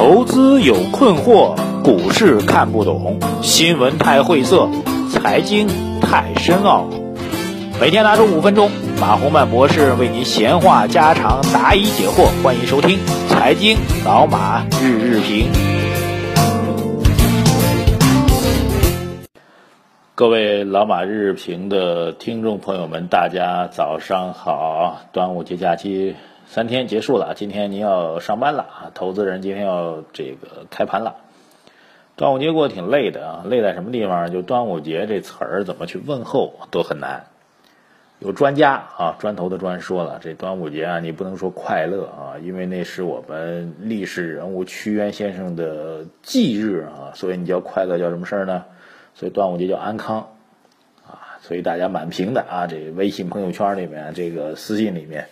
投资有困惑，股市看不懂，新闻太晦涩，财经太深奥。每天拿出五分钟，马洪曼博士为您闲话家常，答疑解惑。欢迎收听《财经老马日日评》。各位老马日日评的听众朋友们，大家早上好！端午节假期。三天结束了，今天您要上班了啊！投资人今天要这个开盘了。端午节过得挺累的啊，累在什么地方？就端午节这词儿怎么去问候都很难。有专家啊，砖头的砖说了，这端午节啊，你不能说快乐啊，因为那是我们历史人物屈原先生的忌日啊，所以你叫快乐叫什么事儿呢？所以端午节叫安康啊，所以大家满屏的啊，这微信朋友圈里面，这个私信里面。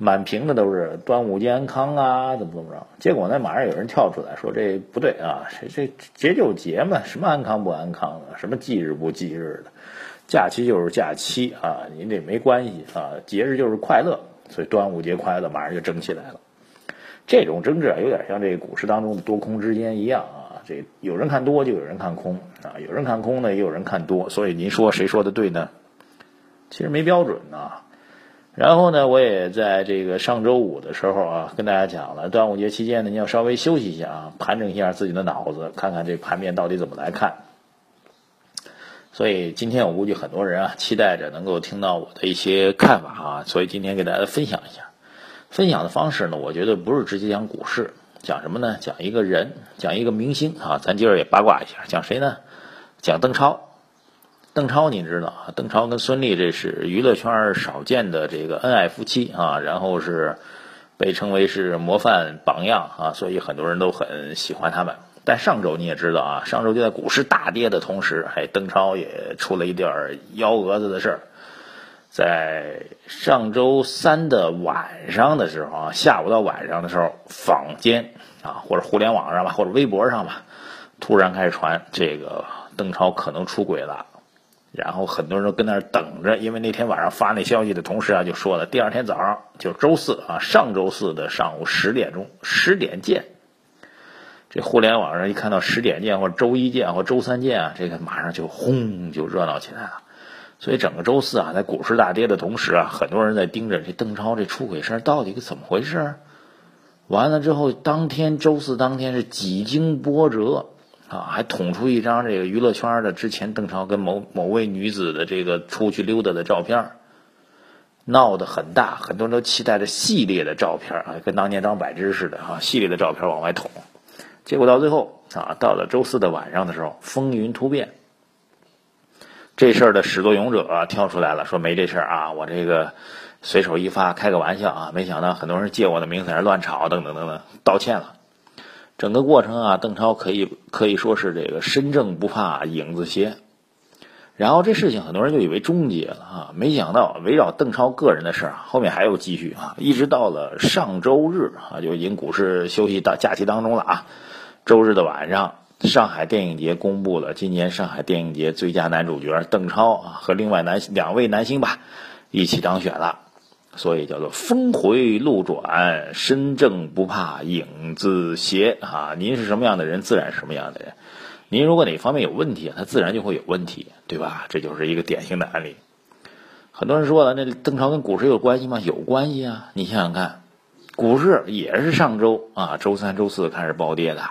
满屏的都是端午节安康啊，怎么怎么着？结果呢，马上有人跳出来说这不对啊，这这节就节嘛，什么安康不安康的，什么忌日不忌日的，假期就是假期啊，您这没关系啊，节日就是快乐，所以端午节快乐马上就争起来了。这种争执啊，有点像这股市当中的多空之间一样啊，这有人看多就有人看空啊，有人看空呢也有人看多，所以您说谁说的对呢？其实没标准啊。然后呢，我也在这个上周五的时候啊，跟大家讲了，端午节期间呢，你要稍微休息一下啊，盘整一下自己的脑子，看看这盘面到底怎么来看。所以今天我估计很多人啊，期待着能够听到我的一些看法啊，所以今天给大家分享一下。分享的方式呢，我觉得不是直接讲股市，讲什么呢？讲一个人，讲一个明星啊，咱今儿也八卦一下，讲谁呢？讲邓超。邓超，您知道啊？邓超跟孙俪这是娱乐圈少见的这个恩爱夫妻啊，然后是被称为是模范榜样啊，所以很多人都很喜欢他们。但上周你也知道啊，上周就在股市大跌的同时，哎，邓超也出了一点幺蛾子的事儿。在上周三的晚上的时候啊，下午到晚上的时候，坊间啊或者互联网上吧，或者微博上吧，突然开始传这个邓超可能出轨了。然后很多人都跟那儿等着，因为那天晚上发那消息的同时啊，就说了第二天早上就周四啊，上周四的上午十点钟十点见。这互联网上一看到十点见或者周一见或周三见啊，这个马上就轰就热闹起来了。所以整个周四啊，在股市大跌的同时啊，很多人在盯着这邓超这出轨事儿到底是怎么回事。完了之后，当天周四当天是几经波折。啊，还捅出一张这个娱乐圈的之前邓超跟某某位女子的这个出去溜达的照片，闹得很大，很多人都期待着系列的照片啊，跟当年张柏芝似的啊，系列的照片往外捅。结果到最后啊，到了周四的晚上的时候，风云突变，这事儿的始作俑者啊跳出来了，说没这事儿啊，我这个随手一发，开个玩笑啊，没想到很多人借我的名在那乱吵，等等等等，道歉了。整个过程啊，邓超可以可以说是这个身正不怕影子斜，然后这事情很多人就以为终结了啊，没想到围绕邓超个人的事儿后面还有继续啊，一直到了上周日啊，就已经股市休息到假期当中了啊，周日的晚上，上海电影节公布了今年上海电影节最佳男主角邓超啊和另外男两位男星吧一起当选了。所以叫做峰回路转，身正不怕影子斜啊！您是什么样的人，自然是什么样的人。您如果哪方面有问题，他自然就会有问题，对吧？这就是一个典型的案例。很多人说了，那邓超跟股市有关系吗？有关系啊！你想想看，股市也是上周啊，周三、周四开始暴跌的，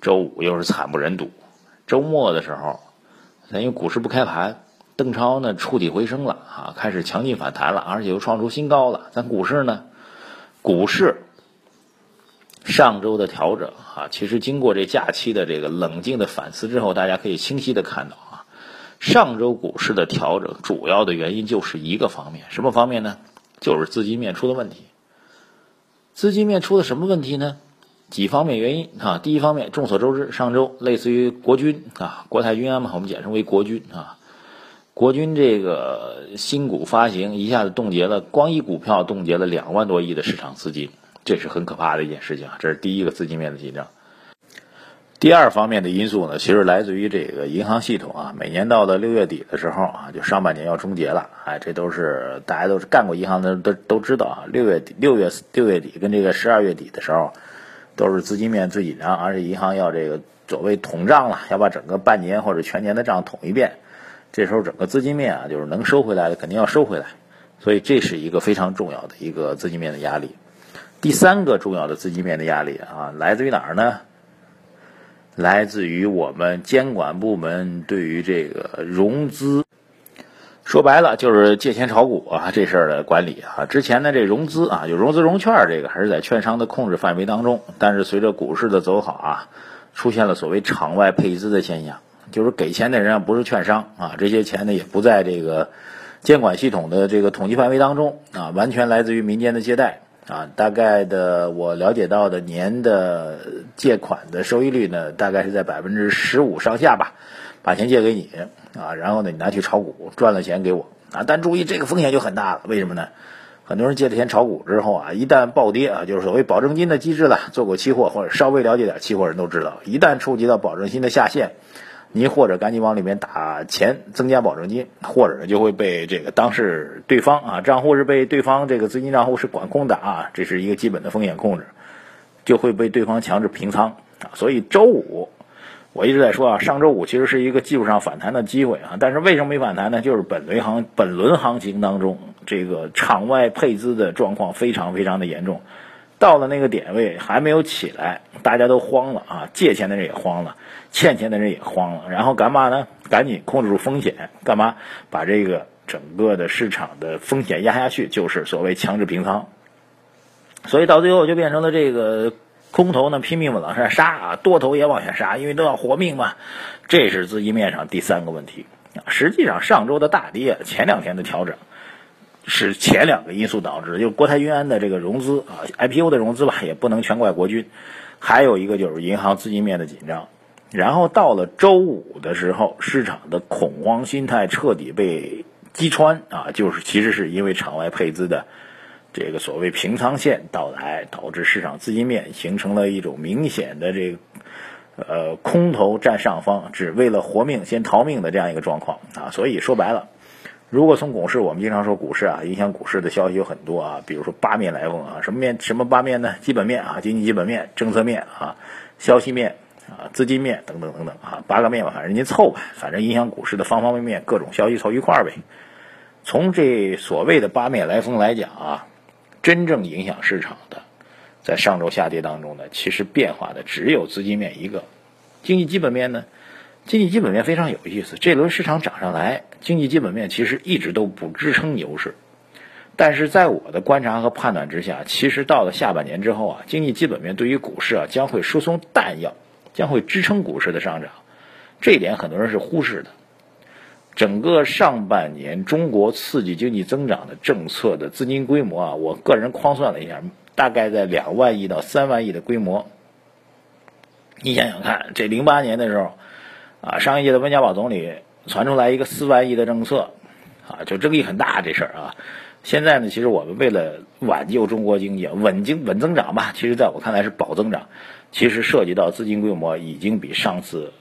周五又是惨不忍睹，周末的时候，因为股市不开盘。邓超呢，触底回升了啊，开始强劲反弹了，而且又创出新高了。咱股市呢，股市上周的调整啊，其实经过这假期的这个冷静的反思之后，大家可以清晰的看到啊，上周股市的调整主要的原因就是一个方面，什么方面呢？就是资金面出的问题。资金面出了什么问题呢？几方面原因啊？第一方面，众所周知，上周类似于国军啊，国泰君安嘛，我们简称为国军啊。国军这个新股发行一下子冻结了，光一股票冻结了两万多亿的市场资金，这是很可怕的一件事情啊。这是第一个资金面的紧张。第二方面的因素呢，其实来自于这个银行系统啊。每年到了六月底的时候啊，就上半年要终结了，哎，这都是大家都是干过银行的都都知道啊。六月底、六月六月底跟这个十二月底的时候，都是资金面最紧张，而且银行要这个所谓统账了，要把整个半年或者全年的账统一遍。这时候整个资金面啊，就是能收回来的肯定要收回来，所以这是一个非常重要的一个资金面的压力。第三个重要的资金面的压力啊，来自于哪儿呢？来自于我们监管部门对于这个融资，说白了就是借钱炒股啊这事儿的管理啊。之前呢，这融资啊，就融资融券这个还是在券商的控制范围当中，但是随着股市的走好啊，出现了所谓场外配资的现象。就是给钱的人啊，不是券商啊，这些钱呢也不在这个监管系统的这个统计范围当中啊，完全来自于民间的借贷啊。大概的我了解到的年的借款的收益率呢，大概是在百分之十五上下吧。把钱借给你啊，然后呢你拿去炒股，赚了钱给我啊。但注意这个风险就很大了，为什么呢？很多人借了钱炒股之后啊，一旦暴跌啊，就是所谓保证金的机制了。做过期货或者稍微了解点期货人都知道，一旦触及到保证金的下限。你或者赶紧往里面打钱，增加保证金，或者就会被这个当事对方啊账户是被对方这个资金账户是管控的啊，这是一个基本的风险控制，就会被对方强制平仓啊。所以周五我一直在说啊，上周五其实是一个技术上反弹的机会啊，但是为什么没反弹呢？就是本轮行本轮行情当中，这个场外配资的状况非常非常的严重。到了那个点位还没有起来，大家都慌了啊！借钱的人也慌了，欠钱的人也慌了，然后干嘛呢？赶紧控制住风险，干嘛？把这个整个的市场的风险压下去，就是所谓强制平仓。所以到最后就变成了这个空头呢拼命往上杀啊，多头也往下杀，因为都要活命嘛。这是资金面上第三个问题啊。实际上上周的大跌，前两天的调整。是前两个因素导致，就是国泰君安的这个融资啊，IPO 的融资吧，也不能全怪国军。还有一个就是银行资金面的紧张。然后到了周五的时候，市场的恐慌心态彻底被击穿啊，就是其实是因为场外配资的这个所谓平仓线到来，导致市场资金面形成了一种明显的这个呃空头占上方，只为了活命先逃命的这样一个状况啊。所以说白了。如果从股市，我们经常说股市啊，影响股市的消息有很多啊，比如说八面来风啊，什么面什么八面呢？基本面啊，经济基本面、政策面啊、消息面啊、资金面等等等等啊，八个面吧，反正您凑吧，反正影响股市的方方面面，各种消息凑一块儿呗。从这所谓的八面来风来讲啊，真正影响市场的，在上周下跌当中呢，其实变化的只有资金面一个，经济基本面呢？经济基本面非常有意思，这轮市场涨上来，经济基本面其实一直都不支撑牛市，但是在我的观察和判断之下，其实到了下半年之后啊，经济基本面对于股市啊将会输送弹药，将会支撑股市的上涨，这一点很多人是忽视的。整个上半年中国刺激经济增长的政策的资金规模啊，我个人框算了一下，大概在两万亿到三万亿的规模。你想想看，这零八年的时候。啊，上一届的温家宝总理传出来一个四万亿的政策，啊，就争议很大这事儿啊。现在呢，其实我们为了挽救中国经济，稳经稳增长吧，其实在我看来是保增长。其实涉及到资金规模已经比上次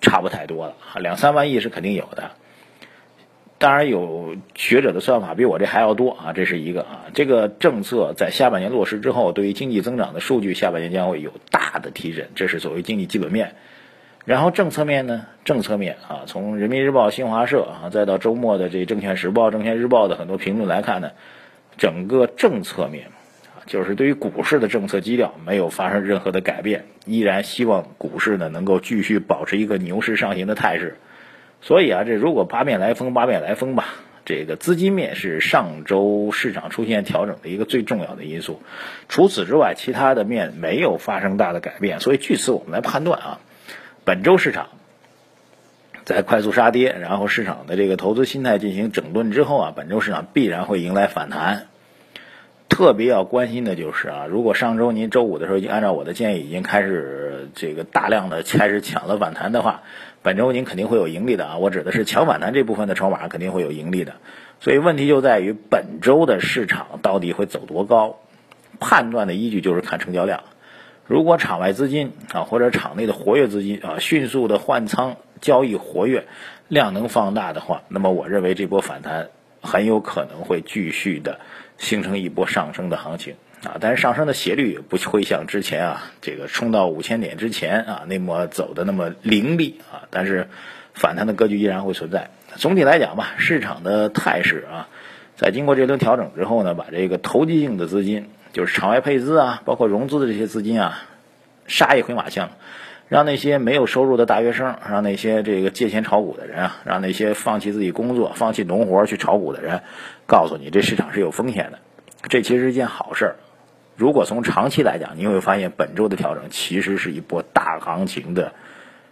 差不太多了，两三万亿是肯定有的。当然有学者的算法比我这还要多啊，这是一个啊。这个政策在下半年落实之后，对于经济增长的数据，下半年将会有大的提振，这是所谓经济基本面。然后政策面呢？政策面啊，从人民日报、新华社啊，再到周末的这证券时报、证券日报的很多评论来看呢，整个政策面啊，就是对于股市的政策基调没有发生任何的改变，依然希望股市呢能够继续保持一个牛市上行的态势。所以啊，这如果八面来风，八面来风吧，这个资金面是上周市场出现调整的一个最重要的因素。除此之外，其他的面没有发生大的改变。所以据此我们来判断啊。本周市场在快速杀跌，然后市场的这个投资心态进行整顿之后啊，本周市场必然会迎来反弹。特别要关心的就是啊，如果上周您周五的时候已经按照我的建议已经开始这个大量的开始抢了反弹的话，本周您肯定会有盈利的啊。我指的是抢反弹这部分的筹码肯定会有盈利的。所以问题就在于本周的市场到底会走多高？判断的依据就是看成交量。如果场外资金啊或者场内的活跃资金啊迅速的换仓交易活跃，量能放大的话，那么我认为这波反弹很有可能会继续的形成一波上升的行情啊，但是上升的斜率不会像之前啊这个冲到五千点之前啊那么走的那么凌厉啊，但是反弹的格局依然会存在。总体来讲吧，市场的态势啊，在经过这轮调整之后呢，把这个投机性的资金，就是场外配资啊，包括融资的这些资金啊，杀一回马枪。让那些没有收入的大学生，让那些这个借钱炒股的人啊，让那些放弃自己工作、放弃农活去炒股的人，告诉你这市场是有风险的，这其实是一件好事儿。如果从长期来讲，你会发现本周的调整其实是一波大行情的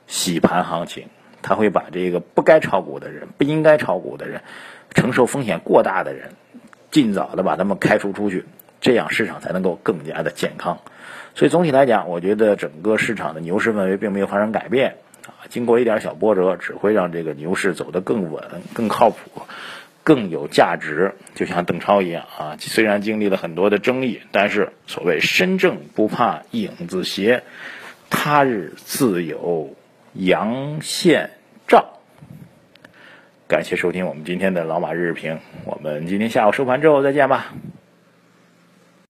洗盘行情，它会把这个不该炒股的人、不应该炒股的人、承受风险过大的人，尽早的把他们开除出去，这样市场才能够更加的健康。所以总体来讲，我觉得整个市场的牛市氛围并没有发生改变啊。经过一点小波折，只会让这个牛市走得更稳、更靠谱、更有价值。就像邓超一样啊，虽然经历了很多的争议，但是所谓身正不怕影子斜，他日自有阳线照。感谢收听我们今天的老马日评，我们今天下午收盘之后再见吧。